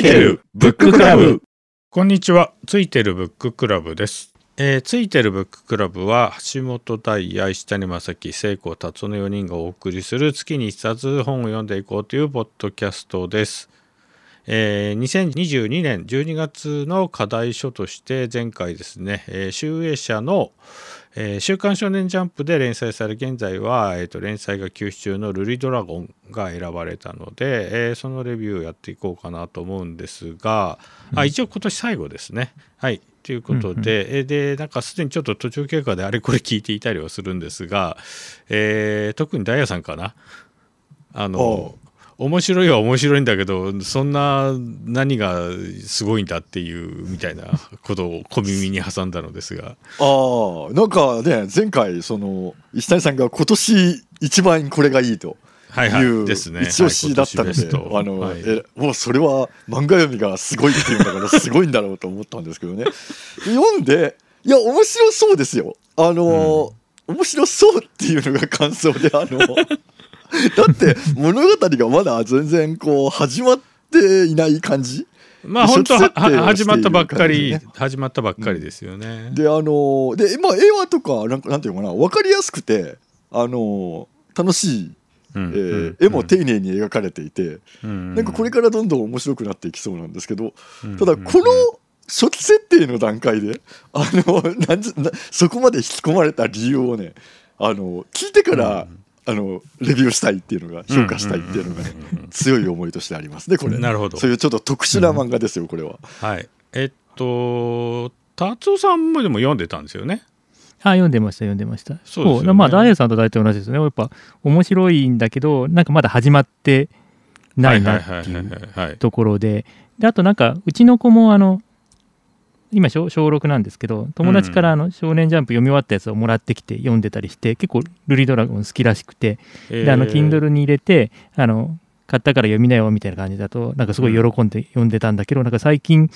いてるブッククラブこんにちは。ついてるブッククラブです。えーついてるブッククラブは橋本大也、石谷正樹、聖子達夫の4人がお送りする月に一冊本を読んでいこうというポッドキャストです。えー2022年12月の課題書として前回ですね、えー集英社の、えー週刊少年ジャンプ」で連載され現在は、えーと連載が休止中の「ルリドラゴン」が選ばれたので、えーそのレビューをやっていこうかなと思うんですが、あ一応今年最後ですね。はい。ということで、えーでなんかすでにちょっと途中経過であれこれ聞いていたりはするんですが、えー特にダイヤさんかな。あの面白いは面白いんだけどそんな何がすごいんだっていうみたいなことを小耳に挟んだのですが。ああなんかね前回その石谷さんが今年一番これがいいと。はいはいですね。一押しだったので、はいあの、はい。えもうそれは漫画読みがすごいっていうんだからすごいんだろうと思ったんですけどね。読んでいや面白そうですよ。あの、面白そうっていうのが感想であの だって物語がまだ全然こう始まっていない感じ？まあ本当は始まったばっかり、ね始まったばっかりですよね。であのでまあ絵はとかなんかなんていうのかな？分かりやすくてあの楽しい、うんえー絵も丁寧に描かれていて、うん。なんかこれからどんどん面白くなっていきそうなんですけど、うんただこの初期設定の段階であのなんそこまで引き込まれた理由をねあの聞いてから、あのレビューしたいっていうのが評価したいっていうのがね強い思いとしてありますねこれ。なるほど。そういうちょっと特殊な漫画ですよこれは。はい。えっと達夫さんもでも読んでたんですよね？あ読んでました読んでました。そうですよね。まあダイヤさんと大体同じですね。やっぱ面白いんだけどなんかまだ始まってないなっていはいはいはいうはい。ところで。であとなんかうちの子もあの今小小6なんですけど友達からあの「少年ジャンプ」読み終わったやつをもらってきて読んでたりして結構「ルリドラゴン」好きらしくてえー。であの Kindle に入れてあの買ったから読みなよみたいな感じだとなんかすごい喜んで読んでたんだけど、なんか最近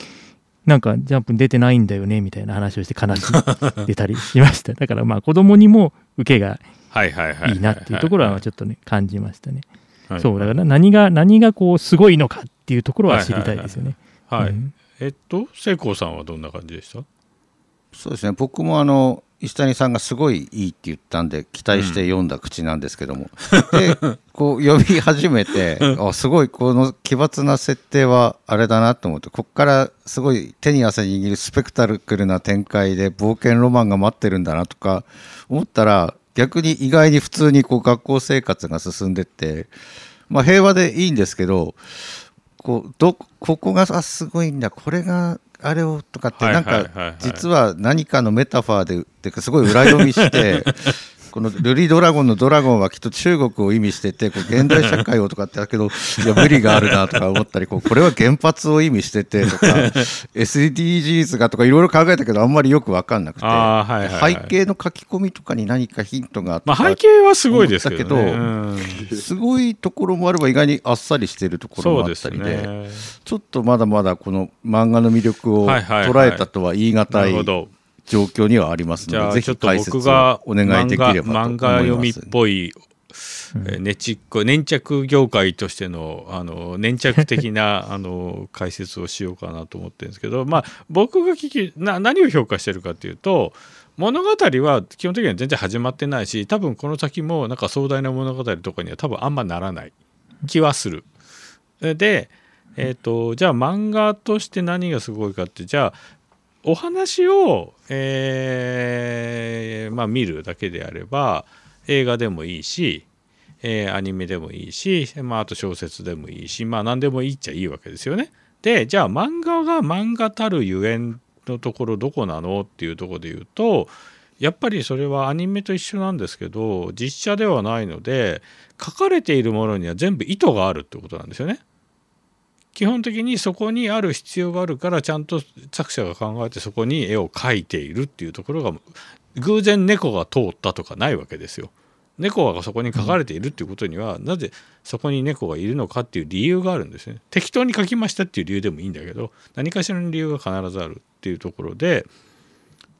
なんかジャンプに出てないんだよねみたいな話をして悲しい 出たりしました。だからまあ子供にも受けがはいはいはいいい。なっていうところはちょっとね感じましたね、はいそうだから何が何がこうすごいのかっていうところは知りたいですよね。はい、うんえっと聖光さんはどんな感じでした？そうですね。僕もあの石谷さんがすごいいいって言ったんで期待して読んだ口なんですけども、でこう読み始めてあすごいこの奇抜な設定はあれだなと思ってここからすごい手に汗握るスペクタクルな展開で冒険ロマンが待ってるんだなとか思ったら逆に意外に普通にこう学校生活が進んでって、まあ、平和でいいんですけどこうどここがあすごいんだこれがあれをとかってはいなんか実は何かのメタファーでっていうかすごい裏読みして このルリドラゴンのドラゴンはきっと中国を意味しててこう現代社会をとかってだけどいや無理があるなとか思ったりこうこれは原発を意味しててとか SDGs がとかいろいろ考えたけどあんまりよく分かんなくて背景の書き込みとかに何かヒントがあったまあ背景はすごいですけど,、すごいところもあれば意外にあっさりしてるところもあったりでね。ちょっとまだまだこの漫画の魅力を捉えたとは言い難ないるほど状況にはありますので、ぜあちょっとひ解説を僕がお願いできれば。漫画読みっぽい、えーねちっこ粘着業界としてのあの粘着的な あの解説をしようかなと思ってるんですけど、まあ、僕が聞きな何を評価してるかっていうと物語は基本的には全然始まってないし多分この先もなんか壮大な物語とかには多分あんまならない気はする。で、えー、とじゃあ漫画として何がすごいかってじゃあお話を、えーまあ、見るだけであれば映画でもいいし、えーアニメでもいいし、まあ、あと小説でもいいしまあ何でもいいっちゃいいわけですよね。でじゃあ漫画が漫画たるゆえんのところどこなのっていうとこで言うとやっぱりそれはアニメと一緒なんですけど実写ではないので書かれているものには全部意図があるってことなんですよね。基本的にそこにある必要があるからちゃんと作者が考えてそこに絵を描いているっていうところが偶然猫が通ったとかないわけですよ。猫がそこに書かれているっていうことには、なぜそこに猫がいるのかっていう理由があるんですね。適当に書きましたっていう理由でもいいんだけど何かしらの理由が必ずあるっていうところで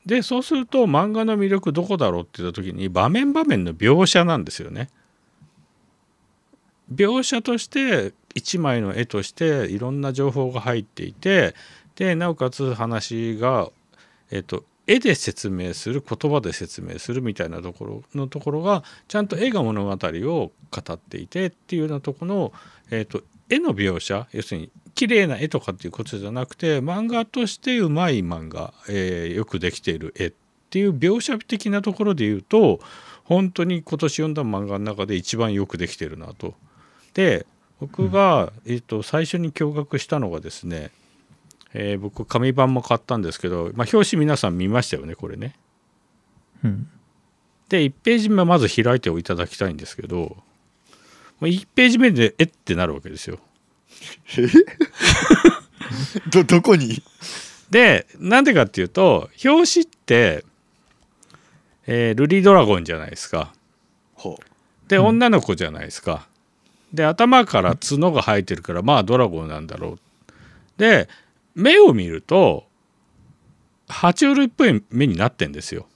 でそうすると漫画の魅力どこだろうって言った時に場面場面の描写なんですよね。描写として一枚の絵としていろんな情報が入っていてでなおかつ話が、えっと絵で説明する言葉で説明するみたいなところのところがちゃんと絵が物語を語っていてっていうようなとこの、えっと絵の描写要するに綺麗な絵とかっていうことじゃなくて漫画としてうまい漫画、えーよくできている絵っていう描写的なところで言うと本当に今年読んだ漫画の中で一番よくできてるなと。で僕が、えー、と最初に驚愕したのがですね、えー僕紙版も買ったんですけど、まあ、表紙皆さん見ましたよねこれね。うんで1ページ目まず開いていただきたいんですけど1ページ目でえってなるわけですよ。どどこに？でなんでかっていうと表紙って、えールリドラゴンじゃないですか。ほで女の子じゃないですか。で頭から角が生えてるからまあドラゴンなんだろう。で目を見ると爬虫類っぽい目になってんですよ。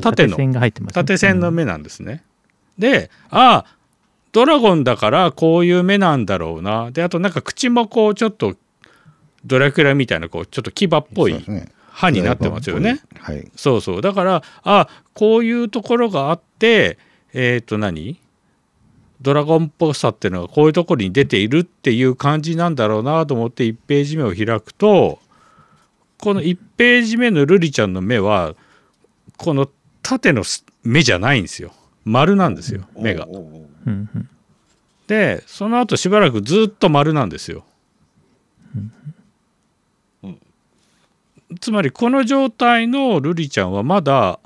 縦の縦線が入ってますね縦線の目なんですね。でああドラゴンだからこういう目なんだろうな。であとなんか口もこうちょっとドラキュラみたいなこうちょっと牙っぽい歯になってますよね。はいそうそうだからあこういうところがあってえっ、と何？ドラゴンっぽさっていうのがこういうところに出ているっていう感じなんだろうなと思って1ページ目を開くとこの1ページ目のルリちゃんの目はこの縦の目じゃないんですよ丸なんですよ目が。でその後しばらくずっと丸なんですよ。うんつまりこの状態のルリちゃんはまだ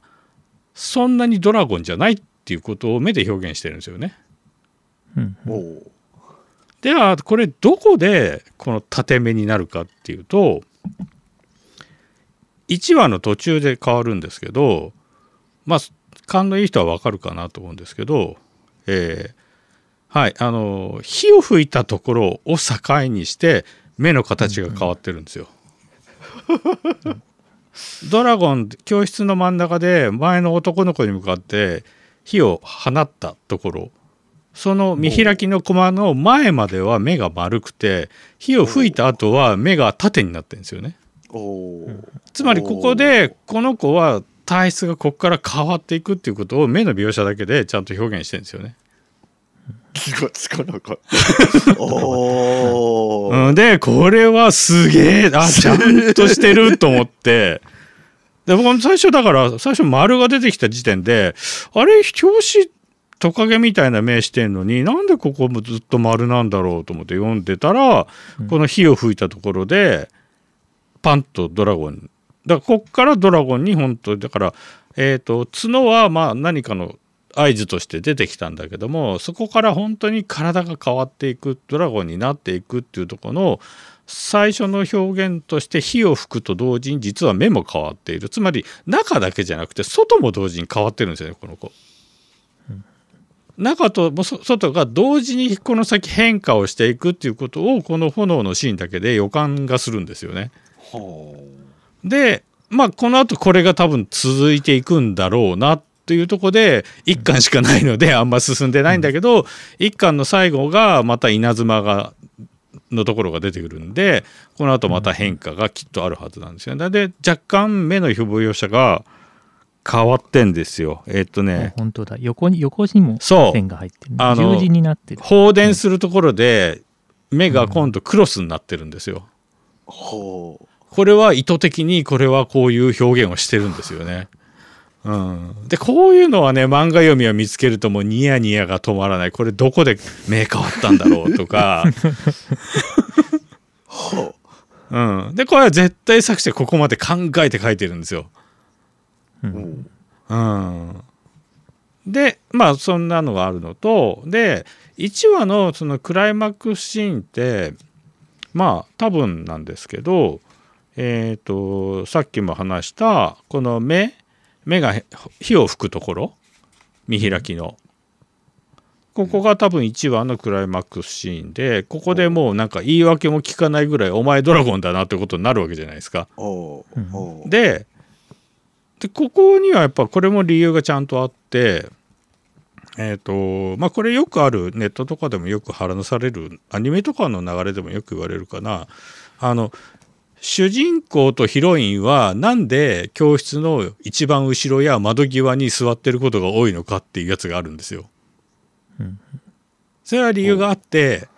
そんなにドラゴンじゃないっていうことを目で表現してるんですよね。うん。ではこれどこでこの縦目になるかっていうと1話の途中で変わるんですけどまあ勘のいい人はわかるかなと思うんですけど、えーはいあの火を吹いたところを境にして目の形が変わってるんですよ。ドラゴン教室の真ん中で前の男の子に向かって火を放ったところその見開きのコマの前までは目が丸くて火を吹いた後は目が縦になってるんですよね。つまりここでこの子は体質がここから変わっていくっていうことを目の描写だけでちゃんと表現してるんですよね。気がつかなかった。おー。うん、でこれはすげえあちゃんとしてると思って。で僕も最初だから最初丸が出てきた時点であれ表紙トカゲみたいな目してんのになんでここもずっと丸なんだろうと思って読んでたら、この火を吹いたところでパンとドラゴン。だからこっからドラゴンに本当だからえっ、と角はまあ何かの合図として出てきたんだけどもそこから本当に体が変わっていくドラゴンになっていくっていうところの最初の表現として火を吹くと同時に実は目も変わっている。つまり中だけじゃなくて外も同時に変わってるんですよねこの子。中と外が同時にこの先変化をしていくっていうことをこの炎のシーンだけで予感がするんですよね。はでまあこのあとこれが多分続いていくんだろうなっていうところで1巻しかないのであんま進んでないんだけど1巻の最後がまた稲妻がのところが出てくるんでこのあとまた変化がきっとあるはずなんですよね。で若干目の描写が変わってんですよ。えっとあね本当だ。横に横にもそう。線が入ってるあの十字になってる。放電するところで目が今度クロスになってるんですよ。あはこれは意図的にこれはこういう表現をしてるんですよね。うん、でこういうのはね漫画読みを見つけるともうニヤニヤが止まらない。これどこで目変わったんだろうとか、はうん、でこれは絶対作者ここまで考えて書いてるんですよ。ううん。んうん、でまあそんなのがあるのとで1話のそのクライマックスシーンってまあ多分なんですけどえっ、とさっきも話したこの目目がへ火を吹くところ見開きの。ここが多分1話のクライマックスシーンでここでもうなんか言い訳も聞かないぐらいお前ドラゴンだなってことになるわけじゃないですか。ででここにはやっぱこれも理由がちゃんとあってえっ、とまあこれよくあるネットとかでもよく話されるアニメとかの流れでもよく言われるかな。あの主人公とヒロインはなんで教室の一番後ろや窓際に座ってることが多いのかっていうやつがあるんですよ。うんそれは理由があって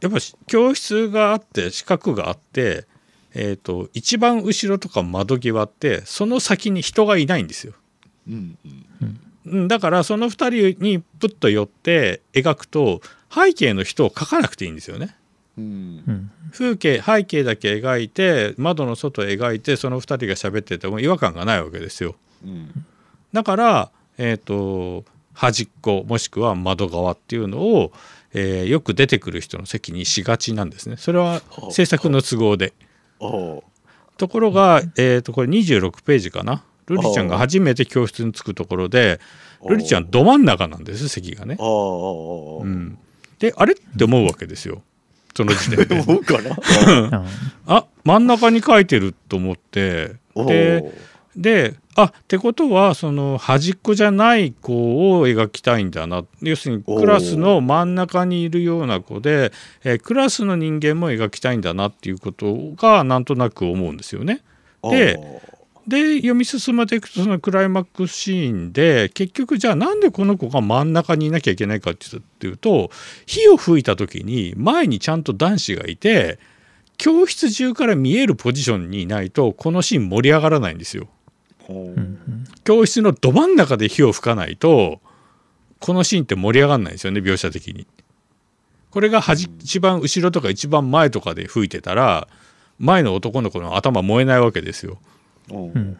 やっぱ教室があって四角があって、えー、と一番後ろとか窓際ってその先に人がいないんですよ。うんうんだからその2人にプッと寄って描くと背景の人を描かなくていいんですよね。うんうん風景背景だけ描いて窓の外描いてその2人が喋ってても違和感がないわけですよ。うんだから、えー、と端っこもしくは窓側っていうのを、えーよく出てくる人の席にしがちなんですね。それは制作の都合で。ところが、えー、とこれ26ページかな。ルリちゃんが初めて教室に着くところでルリちゃんど真ん中なんです席がね。うん、であれって思うわけですよ。その時点で。思うかな。ああ真ん中に書いてると思って。おでであってことはその端っこじゃない子を描きたいんだな要するにクラスの真ん中にいるような子で、えークラスの人間も描きたいんだなっていうことがなんとなく思うんですよね。でで読み進めていくとそのクライマックスシーンで結局じゃあなんでこの子が真ん中にいなきゃいけないかっていうと火を吹いた時に前にちゃんと男子がいて教室中から見えるポジションにいないとこのシーン盛り上がらないんですよ。教室のど真ん中で火を吹かないとこのシーンって盛り上がらないんですよね描写的に。これが端一番後ろとか一番前とかで吹いてたら前の男の子の頭燃えないわけですよ。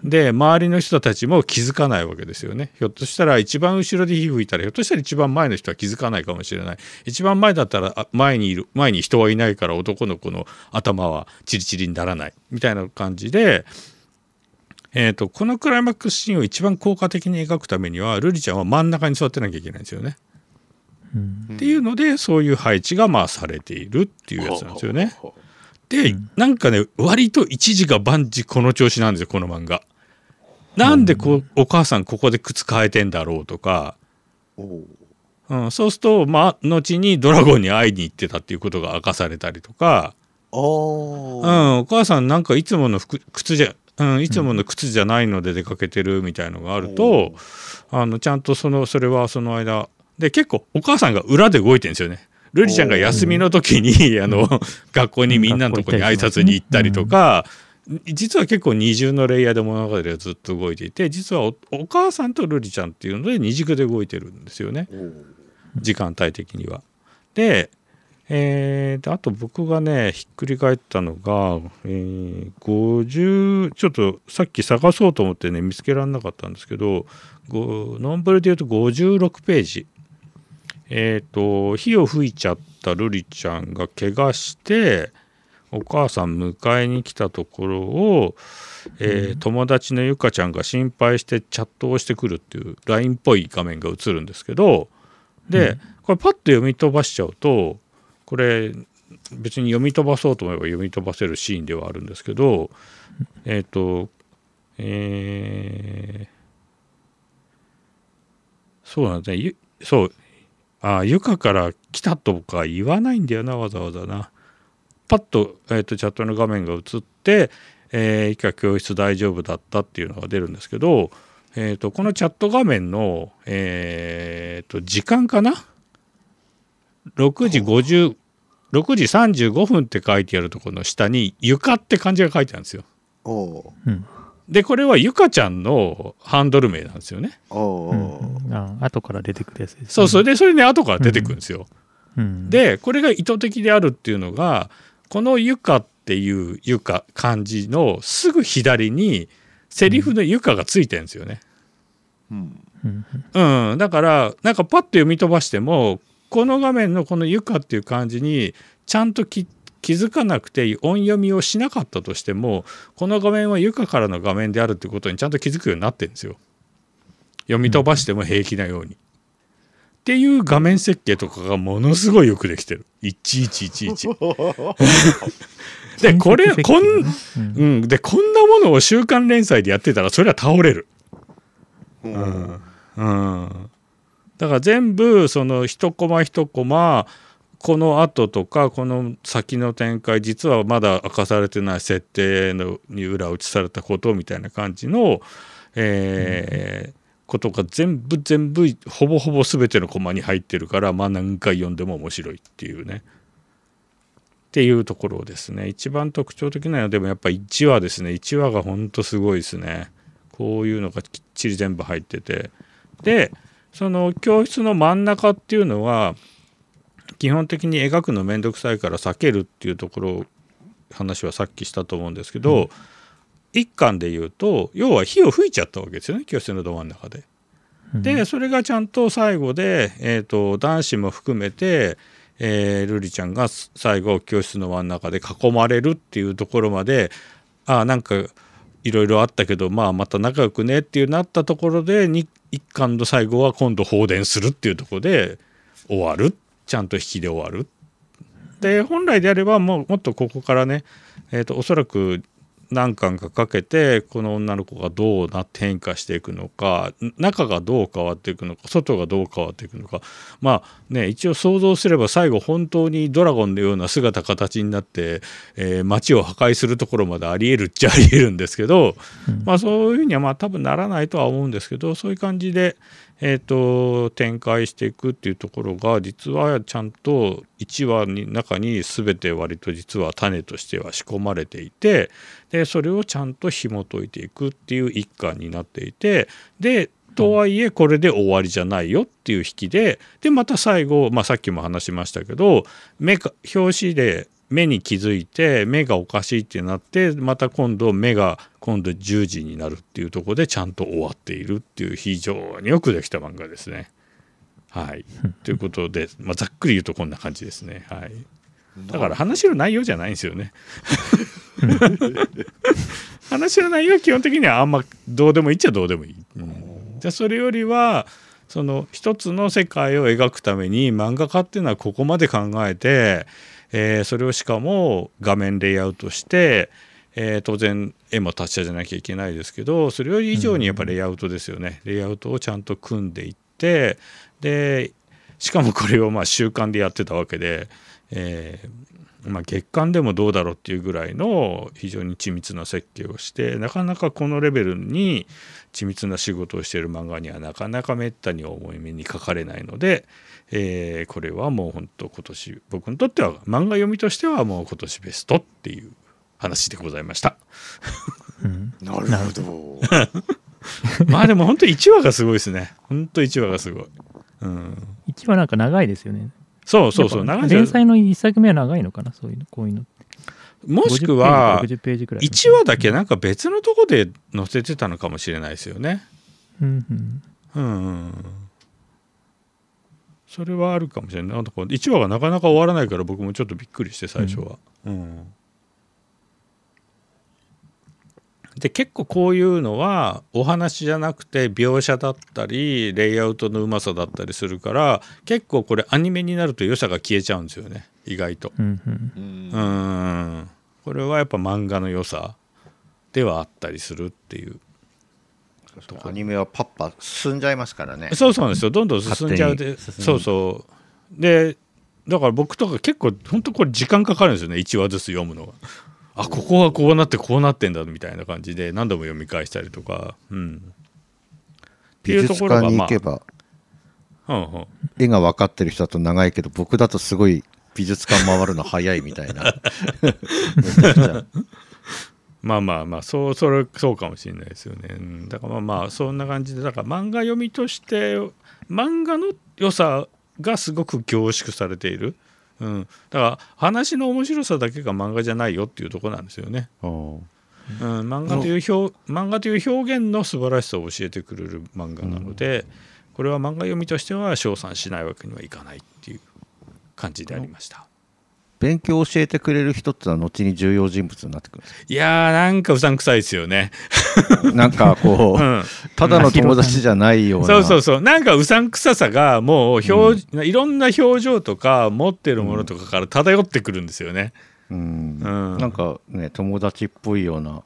で周りの人たちも気づかないわけですよね。ひょっとしたら一番後ろで火吹いたらひょっとしたら一番前の人は気づかないかもしれない。一番前だったらあ前にいる前に人はいないから男の子の頭はチリチリにならない。みたいな感じで、えー、とこのクライマックスシーンを一番効果的に描くためにはルリちゃんは真ん中に座ってなきゃいけないんですよね。うん。っていうのでそういう配置がまあされているっていうやつなんですよね。ほで、うんなんかね割と一時が万事この調子なんですよこの漫画。なんでこうお母さんここで靴変えてんだろうとか、う。ん、そうするとまあ後にドラゴンに会いに行ってたっていうことが明かされたりとか、うあうあん、お母さんなんかいつもの服靴じゃ、うん、いつもの靴じゃないので出かけてるみたいのがあると、あのちゃんとそのそれはその間で結構お母さんが裏で動いてるんですよね。ルリちゃんが休みの時に、あの学校にみんなのとこに挨拶に行ったりとか、実は結構二重のレイヤーで物語がずっと動いていて実はおお母さんとルリちゃんっていうので二軸で動いてるんですよね。時間帯的には。でえーであと僕がねひっくり返ったのが、えー50ちょっとさっき探そうと思ってね見つけられなかったんですけどごノンブルで言うと56ページ。えっ、と火を吹いちゃったルリちゃんが怪我してお母さん迎えに来たところを、えー友達のゆかちゃんが心配してチャットをしてくるっていう LINE っぽい画面が映るんですけどで、これパッと読み飛ばしちゃうとこれ別に読み飛ばそうと思えば読み飛ばせるシーンではあるんですけどえっ、とえーそうなんですね。ゆそう。あゆかから来たとか言わないんだよなわざわざな。パッと,、えーとチャットの画面が映って「えー以下教室大丈夫だった」っていうのが出るんですけど、えー、とこのチャット画面の、えー、と時間かな6時50 6時35分って書いてあるところの下に「床」って漢字が書いてあるんですよ。おう。ん。でこれはゆかちゃんのハンドル名なんですよね。おう。ん。あ後から出てくるやつですね。そうそれでそれね後から出てくるんですよ。うん。でこれが意図的であるっていうのがこの「ゆか」っていう「ゆか」漢字のすぐ左にセリフの「ゆか」がついてるんですよね。うん。うん。うん、だからなんかパッと読み飛ばしてもこの画面のこの「ゆか」っていう漢字にちゃんとき気づかなくて音読みをしなかったとしてもこの画面は「ゆか」からの画面であるってことにちゃんと気づくようになってるんですよ。読み飛ばしても平気なように。っていう画面設計とかがものすごいよくできてる。1111。でこれこん、うんうん、でこんなものを週刊連載でやってたらそれは倒れる。うんうんうんだから全部その一コマ一コマこの後とかこの先の展開実はまだ明かされてない設定のに裏打ちされたことみたいな感じの、えーことが全部全部ほぼほぼ全てのコマに入ってるからまあ何回読んでも面白いっていうね。っていうところですね。一番特徴的なのはでもやっぱ1話ですね。1話がほんとすごいですね。こういうのがきっちり全部入ってて。でその教室の真ん中っていうのは基本的に描くの面倒くさいから避けるっていうところ話はさっきしたと思うんですけど、うん、一巻で言うと要は火を吹いちゃったわけですよね教室のど真ん中で。でそれがちゃんと最後で、えーと、男子も含めて、えー、瑠璃ちゃんが最後教室の真ん中で囲まれるっていうところまでああなんかいろいろあったけど、まあ、また仲良くねっていうなったところで一巻の最後は今度放電するっていうところで終わるちゃんと引きで終わる。で本来であればもうもっとここからね、えーと、おそらく何巻かかけてこの女の子がどうなって変化していくのか中がどう変わっていくのか外がどう変わっていくのか。まあね一応想像すれば最後本当にドラゴンのような姿形になって、えー、街を破壊するところまでありえるっちゃありえるんですけど、うん、まあそういうふうにはまあ多分ならないとは思うんですけどそういう感じで、えーと、展開していくっていうところが実はちゃんと1話の中に全て割と実は種としては仕込まれていてでそれをちゃんと紐解いていくっていう一環になっていてでとはいえこれで終わりじゃないよっていう引きででまた最後、まあ、さっきも話しましたけど目か表紙で目に気づいて目がおかしいってなってまた今度目が今度10時になるっていうところでちゃんと終わっているっていう非常によくできた漫画ですね。はい、ということで、まあ、ざっくり言うとこんな感じですね。はい、だから話の内容じゃないんですよね。話の内容は基本的にはあんまどうでもいいっちゃどうでもいい。うん、じゃあそれよりはその一つの世界を描くために漫画家っていうのはここまで考えてえー、それをしかも画面レイアウトして、えー、当然絵も達者じゃなきゃいけないですけどそれより以上にやっぱレイアウトですよね、レイアウトをちゃんと組んでいってでしかもこれをまあ習慣でやってたわけで、えー、まあ、月間でもどうだろうっていうぐらいの非常に緻密な設計をしてなかなかこのレベルに緻密な仕事をしている漫画にはなかなかめったに重い目に書かれないので、えー、これはもう本当今年僕にとっては漫画読みとしてはもう今年ベストっていう話でございました。うん、なるほど。まあでも本当1話がすごいですね。本当1話がすごい。うん、1話なんか長いですよね。そうそうそう長い連載の1作目は長いのかなそういうのこういうのもしくは1話だけなんか別のとこで載せてたのかもしれないですよね。うん、うん、うんそれはあるかもしれない。なんか1話がなかなか終わらないから僕もちょっとびっくりして最初は。うん、うん、で結構こういうのはお話じゃなくて描写だったりレイアウトのうまさだったりするから結構これアニメになると良さが消えちゃうんですよね意外と。うん、うん。これはやっぱ漫画の良さではあったりするっていう。アニメはパッパ進んじゃいますからね。そうそうなんですよ。どんどん進んじゃうでそうそう。でだから僕とか結構本当これ時間かかるんですよね。1話ずつ読むのが。あここはこうなってこうなってんだみたいな感じで何度も読み返したりとか。うん。美術館に行けば、まあ、絵が分かってる人だと長いけど僕だとすごい美術館回るの早いみたいな。まあまあまあそうそれそうかもしれないですよね、うん、だからまあまあそんな感じでだから漫画読みとして漫画の良さがすごく凝縮されている、うん、だから話の面白さだけが漫画じゃないよっていうとこなんですよね。うん、漫画という表漫画という表現の素晴らしさを教えてくれる漫画なので、これは漫画読みとしては称賛しないわけにはいかないっていう感じでありました。勉強を教えてくれる人ってのは後に重要人物になってくるいやーなんかうさんくさいですよね。なんかこう、うん、ただの友達じゃないような。そうそうそう。なんかうさんくささがもう表、うん、いろんな表情とか持ってるものとかから漂ってくるんですよね。うん、うん、なんかね友達っぽいような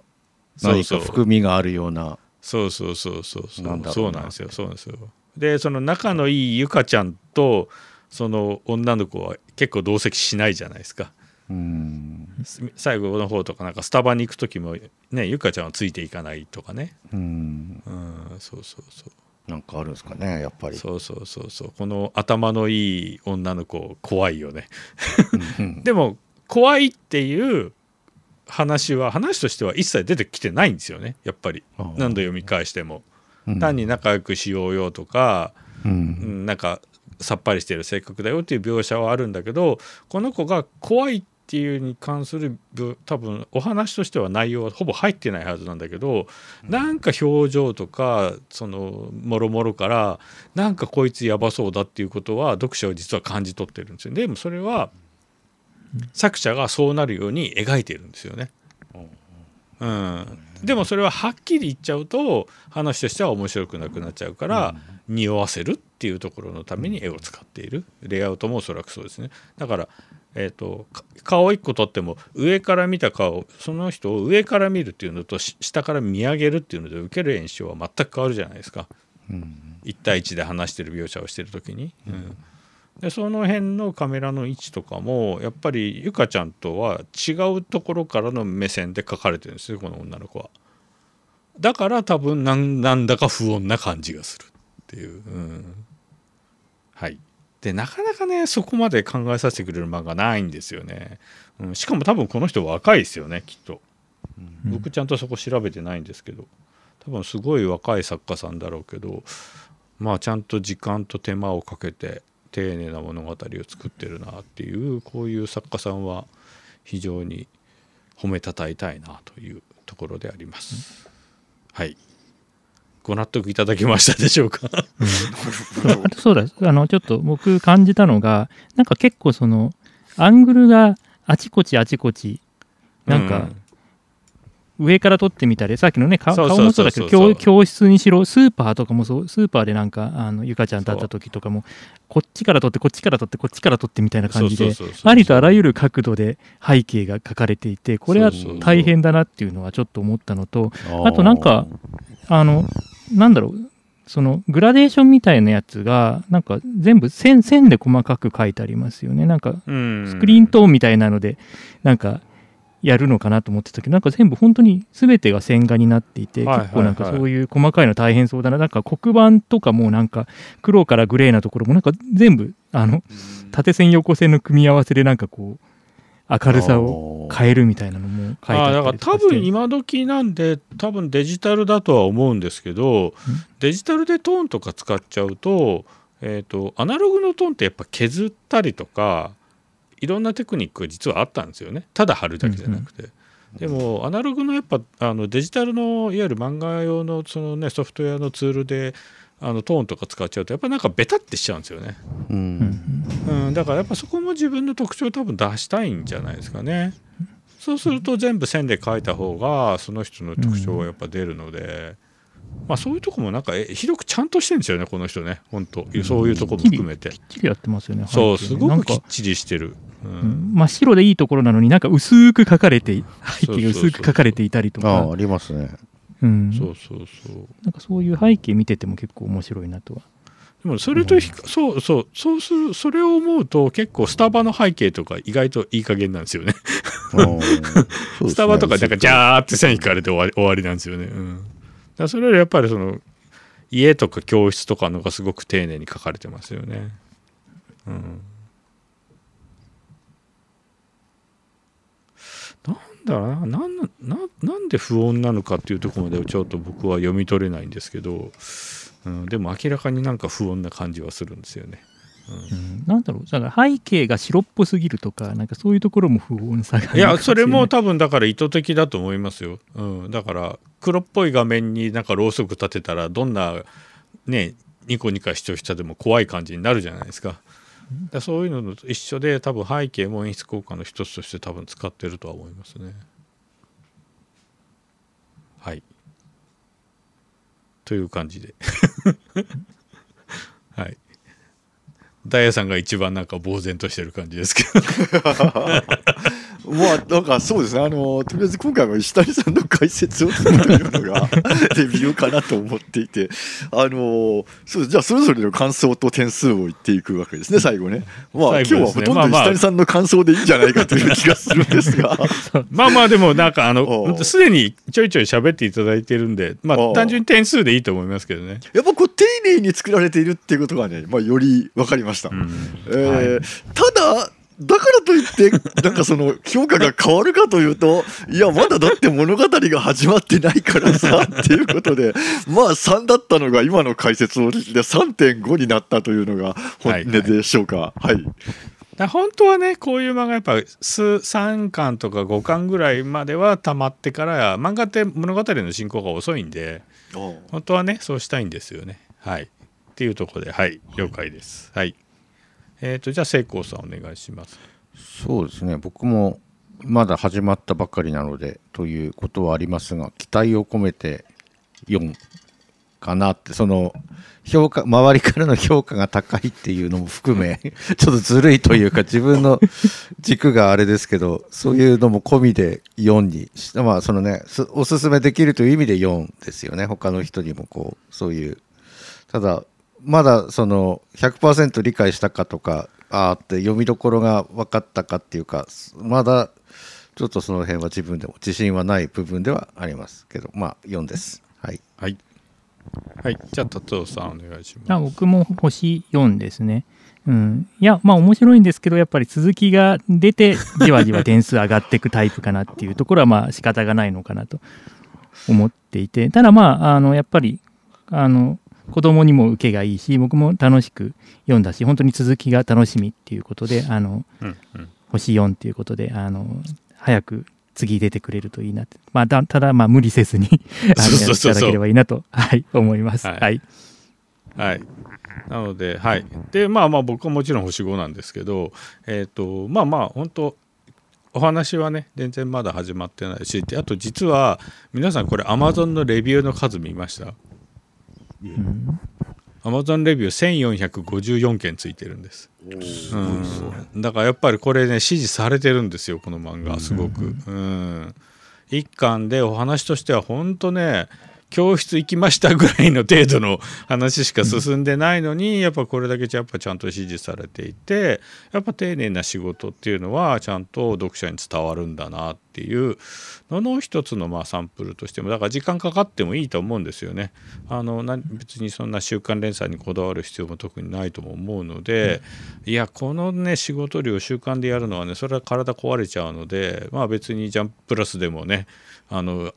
何か含みがあるような。そうそうそうそうそう。そうなんですよ。そうなんですよ。でその仲のいいゆかちゃんとその女の子は結構同席しないじゃないですか。うん。最後の方とかなんかスタバに行く時もねゆかちゃんはついていかないとかね。うん。うんそうそうそう。なんかあるんですかねやっぱり。そうそうそうそう。この頭のいい女の子怖いよね。うん。でも怖いっていう話は話としては一切出てきてないんですよね。やっぱり。何度読み返しても。うん。単に仲良くしようよとか、ううんん、なんかさっぱりしてる性格だよっていう描写はあるんだけどこの子が怖いっていうに関するぶ多分お話としては内容はほぼ入ってないはずなんだけど、なんか表情とかそのもろもろからなんかこいつやばそうだっていうことは読者は実は感じ取ってるんですよ。でもそれは作者がそうなるように描いてるんですよね。うん、でもそれははっきり言っちゃうと話としては面白くなくなっちゃうから、匂わせるっていうところのために絵を使っている。レイアウトもおそらくそうですね。だから、えー、とか顔一個撮っても上から見た顔その人を上から見るっていうのとし下から見上げるっていうので受ける印象は全く変わるじゃないですか。うん。1対1で話してる描写をしてる時に、うんでその辺のカメラの位置とかもやっぱりゆかちゃんとは違うところからの目線で描かれてるんですよこの女の子は。だから多分なんなんだか不穏な感じがするっていう。うん、はいでなかなかねそこまで考えさせてくれる漫画ないんですよね。うん、しかも多分この人若いですよねきっと。うん僕ちゃんとそこ調べてないんですけど多分すごい若い作家さんだろうけどまあちゃんと時間と手間をかけて丁寧な物語を作ってるなっていうこういう作家さんは非常に褒めたたえたいなというところであります。はい。ご納得いただけましたでしょうか？そうあとそうだあのちょっと僕感じたのがなんか結構そのアングルがあちこちあちこちなんか上から撮ってみたりさっきのね顔もそうだけど教教室にしろスーパーとかもそうスーパーでなんかあのゆかちゃんと会った時とかもこっちから撮ってこっちから撮ってこっちから撮ってみたいな感じでありとあらゆる角度で背景が描かれていてこれは大変だなっていうのはちょっと思ったのとあとなんかあの、なんだろう、そのグラデーションみたいなやつが、なんか全部線線で細かく書いてありますよね。なんかうん。スクリーントーンみたいなので、なんかやるのかなと思ってたけど、なんか全部本当に全てが線画になっていて、はいはいはい結構なんかそういう細かいの大変そうだな。なんか黒板とかもなんか黒からグレーなところもなんか全部、あの、縦線横線の組み合わせでなんかこう、明るさを変えるみたいなのも書いてあだから多分今時なんで多分デジタルだとは思うんですけどデジタルでトーンとか使っちゃうと,、えー、とアナログのトーンってやっぱ削ったりとかいろんなテクニックが実はあったんですよねただ貼るだけじゃなくて。でもアナログのやっぱあのデジタルのいわゆる漫画用のその、ね、ソフトウェアのツールであのトーンとか使っちゃうとやっぱなんかベタってしちゃうんですよね。ううんんうん、だからやっぱそこも自分の特徴を多分出したいんじゃないですかね。そうすると全部線で書いた方がその人の特徴がやっぱ出るので、まあそういうとこもなんかえ広くちゃんとしてるんですよねこの人ね本当そういうとこも含めて、きっちりやってますよね。そうすごくきっちりしてる。うん。うん真っ白でいいところなのになんか薄く書かれて背景が薄く書かれていたりとか。ああありますね。うん。そうそうそう。なんかそういう背景見てても結構面白いなとは。でもそれとひかそうそうそうするそれを思うと結構スタバの背景とか意外といい加減なんですよね。ね。スタバとかなんかジャーって線引かれて終わり終わりなんですよね。うん、だからそれよりやっぱりその家とか教室とかのがすごく丁寧に書かれてますよね。うん、なんだろうな。なんななんで不穏なのかっていうところまではちょっと僕は読み取れないんですけど、うん、でも明らかになんか不穏な感じはするんですよね。うん。なんだろう。だから背景が白っぽすぎるとかなんかそういうところも不穏さがいやそれもた多分だから意図的だと思いますよ、うん、だから黒っぽい画面になんかろうそく立てたらどんなねニコニコした人でも怖い感じになるじゃないですか。だそういうのと一緒で多分背景も演出効果の一つとして多分使ってるとは思いますね。はい。という感じで。はい。ダイヤさんが一番なんか呆然としてる感じですけど。まあなんかそうですね。あのとりあえず今回は石谷さんの解説をするというのが レビューかなと思っていて。あのそうじゃあそれぞれの感想と点数を言っていくわけですね最後ね。まあね。今日はほとんど石谷さんの感想でいいんじゃないかという気がするんですが。まあまあでもなんかあおの うすでにちょいちょい喋っていただいてるんでまあ単純に点数でいいと思いますけどね。やっぱこう丁寧に作られているっていうことがね、まあ、より分かりました、うん。えーただだからといってなんかその評価が変わるかというといやまだだって物語が始まってないからさっていうことで まあ3だったのが今の解説をで3.5になったというのが本音でしょうか。はい、だ本当はねこういう漫画やっぱ数3巻とか5巻ぐらいまでは溜まってから漫画って物語の進行が遅いんで本当はねそうしたいんですよね。はい。っていうところではい。了解です。はいえっ、とじゃあ聖光さんお願いします。そうですね。僕もまだ始まったばかりなのでということはありますが期待を込めて4かなってその評価周りからの評価が高いっていうのも含め ちょっとずるいというか自分の軸があれですけどそういうのも込みで4にしまあそのねすおすすめできるという意味で4ですよね。他の人にもこうそういう。ただまだその100%理解したかとかあーって読みどころが分かったかっていうかまだちょっとその辺は自分でも自信はない部分ではありますけどまあ4です。はい。はい。はい。じゃあ達夫さんお願いします。あ僕も星4ですね。うん、いやまあ面白いんですけどやっぱり続きが出てじわじわ点数上がっていくタイプかなっていうところはまあ仕方がないのかなと思っていて。ただまああのやっぱりあの子供にも受けがいいし僕も楽しく読んだし本当に続きが楽しみっていうことであのうんうん。星4っていうことであの早く次出てくれるといいなって、まあ、だただまあ無理せずに あやっていただければいいなと、はい、思います。はい。はい。はい。なので、はい。で、まあまあ、僕はもちろん星5なんですけど、えっ、と、まあまあ、本当お話はね、全然まだ始まってないし、であと実は、皆さんこれ、Amazon のレビューの数見ました？うん、Amazon レビュー1454件ついてるんです。うん、だからやっぱりこれね支持されてるんですよこの漫画すごく。うん、一巻でお話としては本当ね教室行きましたぐらいの程度の話しか進んでないのに、やっぱこれだけやっぱちゃんと支持されていてやっぱ丁寧な仕事っていうのはちゃんと読者に伝わるんだなっていうのの一つのまあサンプルとしてもだから時間かかってもいいと思うんですよね。あのな別にそんな週刊連載にこだわる必要も特にないとも思うので、いやこのね仕事量週刊でやるのはねそれは体壊れちゃうのでまあ別にジャンププラスでもねあの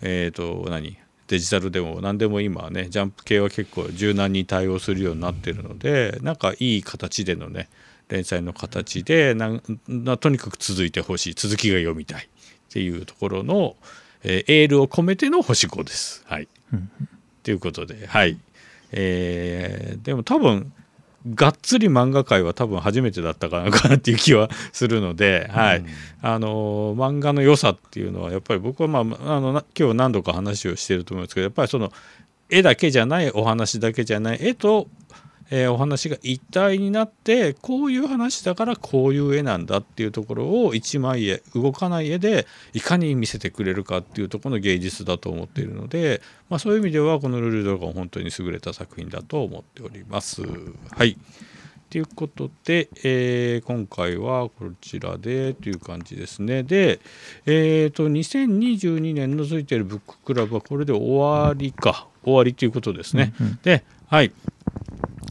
えっ、と何？デジタルでも何でも今はねジャンプ系は結構柔軟に対応するようになってるのでなんかいい形でのね連載の形でなとにかく続いてほしい続きが読みたいっていうところの、えーエールを込めての星5です。はい、ということではい、えーでも多分がっつり漫画界は多分初めてだったかなかな っていう気はするので、はい。あのー漫画の良さっていうのはやっぱり僕は、まあ、あのな今日何度か話をしてると思うんですけどやっぱりその絵だけじゃないお話だけじゃない絵と、えーお話が一体になってこういう話だからこういう絵なんだっていうところを一枚絵動かない絵でいかに見せてくれるかっていうところの芸術だと思っているので、まあ、そういう意味ではこの「ルルドラゴン」本当に優れた作品だと思っております。はいということで、えー今回はこちらでという感じですね。で、えー、と2022年のついているブッククラブはこれで終わりか終わりということですね。で、はい。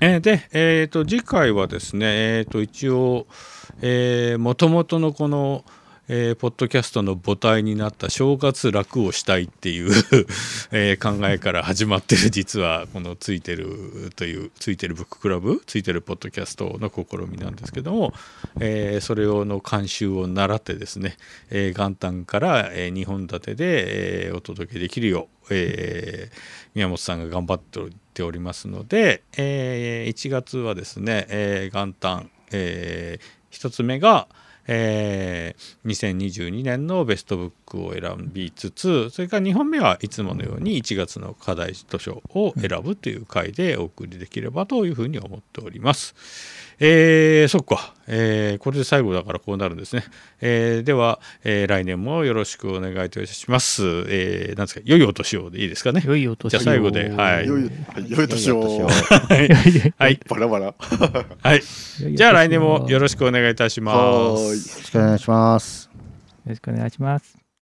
えーで、えー、と次回はですね、えー、と一応もともとのこの、えーポッドキャストの母体になった正月楽をしたいっていう、えー考えから始まってる実はこのついてるというついてるブッククラブついてるポッドキャストの試みなんですけども、えーそれをの監修を習ってですね、えー元旦から、え2本立てで、えーお届けできるよう、え宮本さんが頑張っておりますので、えー1月はですね、えー元旦、え1つ目が、えー2022年のベストブックを選びつつそれから2本目はいつものように1月の課題図書を選ぶという回でお送りできればというふうに思っております。えー、そっか、えー、これで最後だからこうなるんですね。えー、では、えー、来年もよろしくお願いいたします。えー、なんですか、良いお年をでいいですかね？良いお年をじゃあ最後ではいよいよい年を はい。はい。バラバラ はい。じゃあ来年もよろしくお願いいたします。よろしくお願いします。よろしくお願いします。